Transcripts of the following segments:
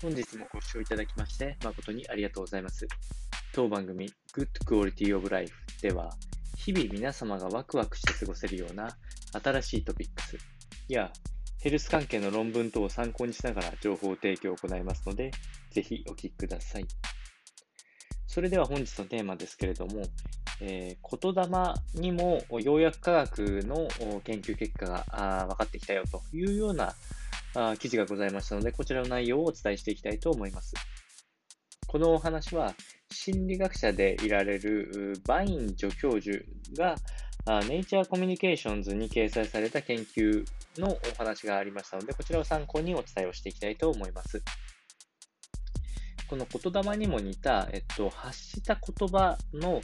本日もご視聴いただきまして誠にありがとうございます。当番組 Good Quality of Life では、日々皆様がワクワクして過ごせるような新しいトピックスやヘルス関係の論文等を参考にしながら情報提供を行いますので、ぜひお聞きください。それでは本日のテーマですけれども、えー、言霊にもようやく科学の研究結果が分かってきたよというようなあ記事がございましたので、こちらの内容をお伝えしていきたいと思います。このお話は、心理学者でいられるバイン助教授が、ネイチャーコミュニケーションズに掲載された研究のお話がありましたので、こちらを参考にお伝えをしていきたいと思います。この言霊にも似た、えっと、発した言葉の、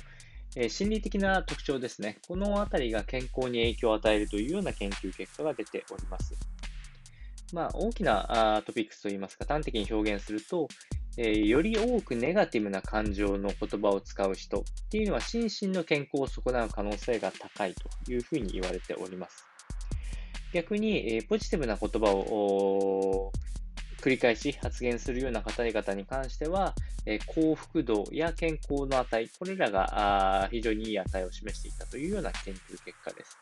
え、心理的な特徴ですね。このあたりが健康に影響を与えるというような研究結果が出ております。まあ、大きなトピックスといいますか、端的に表現すると、えー、より多くネガティブな感情の言葉を使う人っていうのは心身の健康を損なう可能性が高いというふうに言われております。逆に、えー、ポジティブな言葉を繰り返し発言するような方々に関しては、えー、幸福度や健康の値、これらが非常にいい値を示していたというような研究結果です。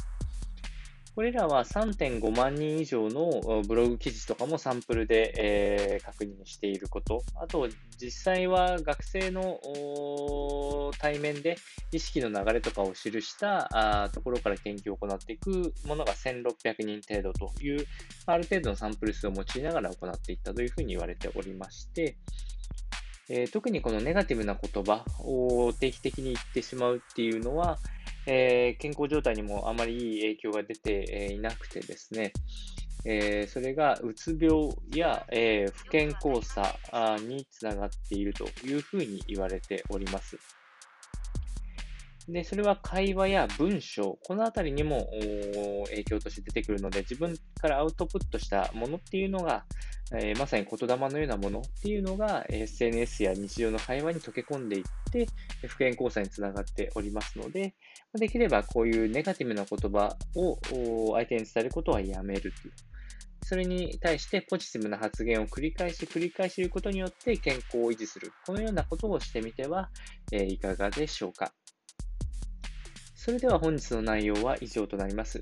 これらは3.5万人以上のブログ記事とかもサンプルで、えー、確認していること。あと、実際は学生の対面で意識の流れとかを記したあところから研究を行っていくものが1600人程度という、ある程度のサンプル数を用いながら行っていったというふうに言われておりまして、えー、特にこのネガティブな言葉を定期的に言ってしまうっていうのは、えー、健康状態にもあまりいい影響が出ていなくてですね、えー、それがうつ病や、えー、不健康さにつながっているというふうに言われております。で、それは会話や文章、このあたりにも影響として出てくるので、自分からアウトプットしたものっていうのが、えー、まさに言霊のようなものっていうのが SNS や日常の会話に溶け込んでいって、不健康さにつながっておりますので、できればこういうネガティブな言葉を相手に伝えることはやめるという。それに対してポジティブな発言を繰り返し繰り返し言うことによって健康を維持する。このようなことをしてみては、えいかがでしょうか。それでは本日の内容は以上となります。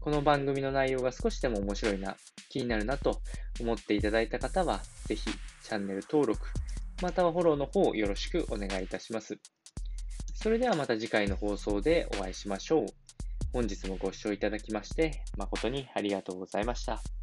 この番組の内容が少しでも面白いな、気になるなと思っていただいた方は、ぜひチャンネル登録、またはフォローの方よろしくお願いいたします。それではまた次回の放送でお会いしましょう。本日もご視聴いただきまして誠にありがとうございました。